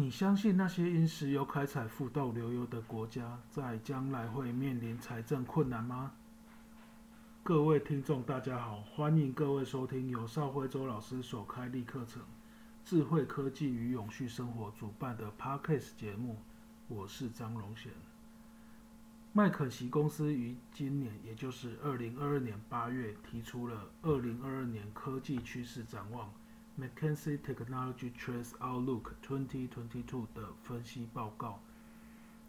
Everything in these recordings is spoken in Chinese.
你相信那些因石油开采富到流油的国家，在将来会面临财政困难吗？各位听众，大家好，欢迎各位收听由邵辉周老师所开立课程《智慧科技与永续生活》主办的 Podcast 节目。我是张荣贤。麦肯锡公司于今年，也就是二零二二年八月，提出了二零二二年科技趋势展望 （McKinsey Technology Trends Outlook 2022） 的分析报告。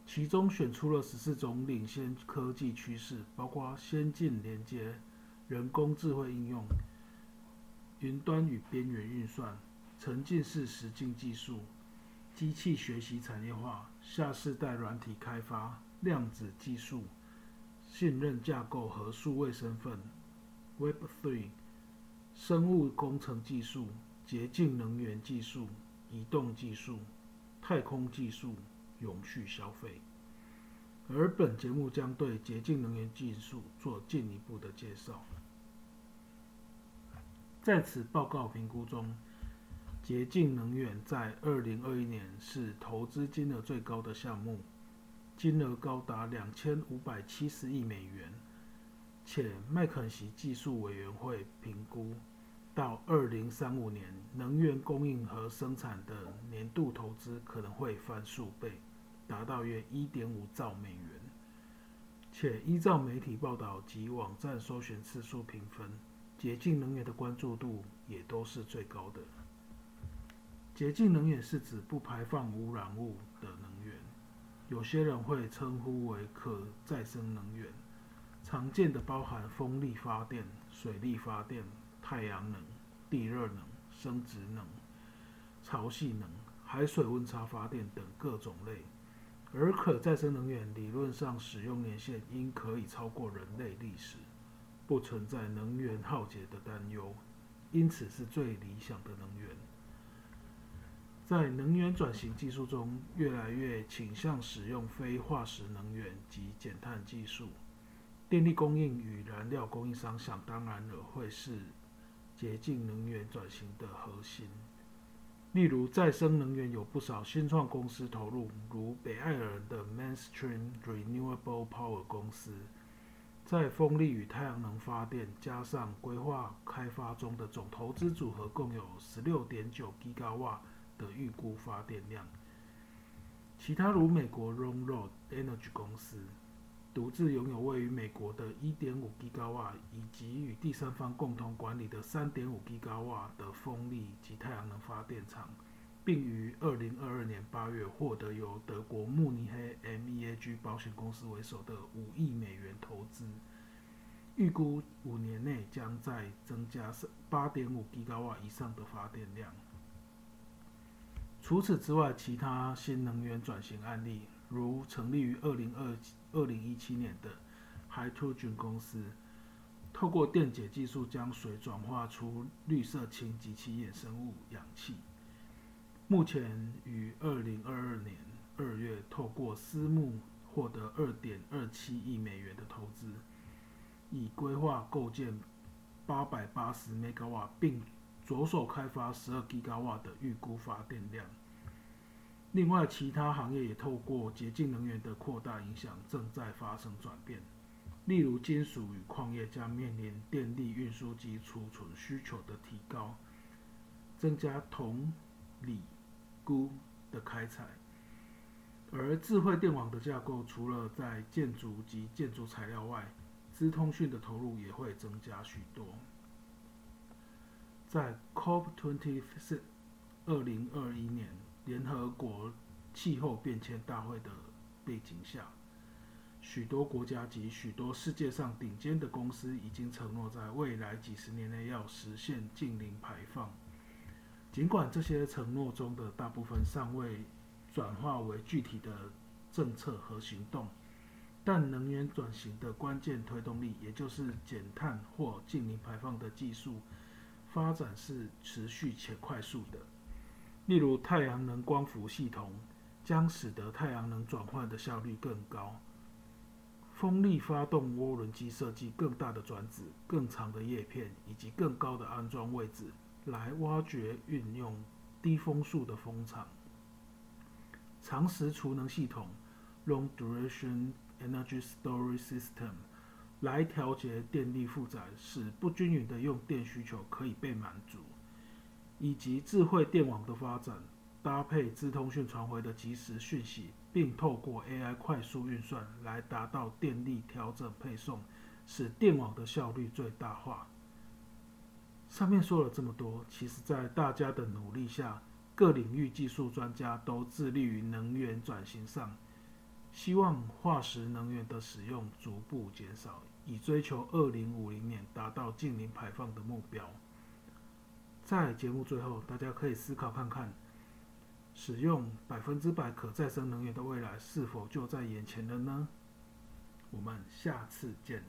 其中选出了十四种领先科技趋势，包括先进连接、人工智慧应用、云端与边缘运算、沉浸式实境技术、机器学习产业化、下世代软体开发、量子技术、信任架构和数位身份、Web3、生物工程技术、洁净能源技术、移动技术、太空技术。永续消费，而本节目将对洁净能源技术做进一步的介绍。在此报告评估中，洁净能源在二零二一年是投资金额最高的项目，金额高达两千五百七十亿美元，且麦肯锡技术委员会评估。到二零三五年，能源供应和生产的年度投资可能会翻数倍。达到约一点五兆美元，且依照媒体报道及网站搜寻次数评分，洁净能源的关注度也都是最高的。洁净能源是指不排放污染物的能源，有些人会称呼为可再生能源。常见的包含风力发电、水力发电、太阳能、地热能、生殖能、潮汐能、海水温差发电等各种类。而可再生能源理论上使用年限应可以超过人类历史，不存在能源耗竭的担忧，因此是最理想的能源。在能源转型技术中，越来越倾向使用非化石能源及减碳技术。电力供应与燃料供应商想当然了会是洁净能源转型的核心。例如，再生能源有不少新创公司投入，如北爱尔兰的 Mainstream Renewable Power 公司，在风力与太阳能发电加上规划开发中的总投资组合，共有十六点九吉瓦的预估发电量。其他如美国 Longroad Energy 公司。独自拥有位于美国的1.5吉瓦，以及与第三方共同管理的3.5吉瓦的风力及太阳能发电厂，并于2022年8月获得由德国慕尼黑 MEAG 保险公司为首的5亿美元投资，预估五年内将再增加8.5吉瓦以上的发电量。除此之外，其他新能源转型案例。如成立于二零二二零一七年的 Hydrogen 公司，透过电解技术将水转化出绿色氢及其衍生物氧气。目前于二零二二年二月透过私募获得二点二七亿美元的投资，已规划构建八百八十 m 瓦，并着手开发十二吉瓦的预估发电量。另外，其他行业也透过洁净能源的扩大影响，正在发生转变。例如，金属与矿业将面临电力运输及储存需求的提高，增加铜、锂、钴的开采。而智慧电网的架构，除了在建筑及建筑材料外，资通讯的投入也会增加许多。在 COP24 二零二一年。联合国气候变迁大会的背景下，许多国家及许多世界上顶尖的公司已经承诺在未来几十年内要实现净零排放。尽管这些承诺中的大部分尚未转化为具体的政策和行动，但能源转型的关键推动力，也就是减碳或净零排放的技术发展是持续且快速的。例如，太阳能光伏系统将使得太阳能转换的效率更高；风力发动涡轮机设计更大的转子、更长的叶片以及更高的安装位置，来挖掘运用低风速的风场。长时储能系统 （Long Duration Energy Storage System） 来调节电力负载，使不均匀的用电需求可以被满足，以及智慧电网的发展，搭配资通讯传回的即时讯息，并透过 AI 快速运算来达到电力调整配送，使电网的效率最大化。上面说了这么多，其实，在大家的努力下，各领域技术专家都致力于能源转型上，希望化石能源的使用逐步减少，以追求二零五零年达到净零排放的目标。在节目最后，大家可以思考看看，使用百分之百可再生能源的未来是否就在眼前了呢？我们下次见。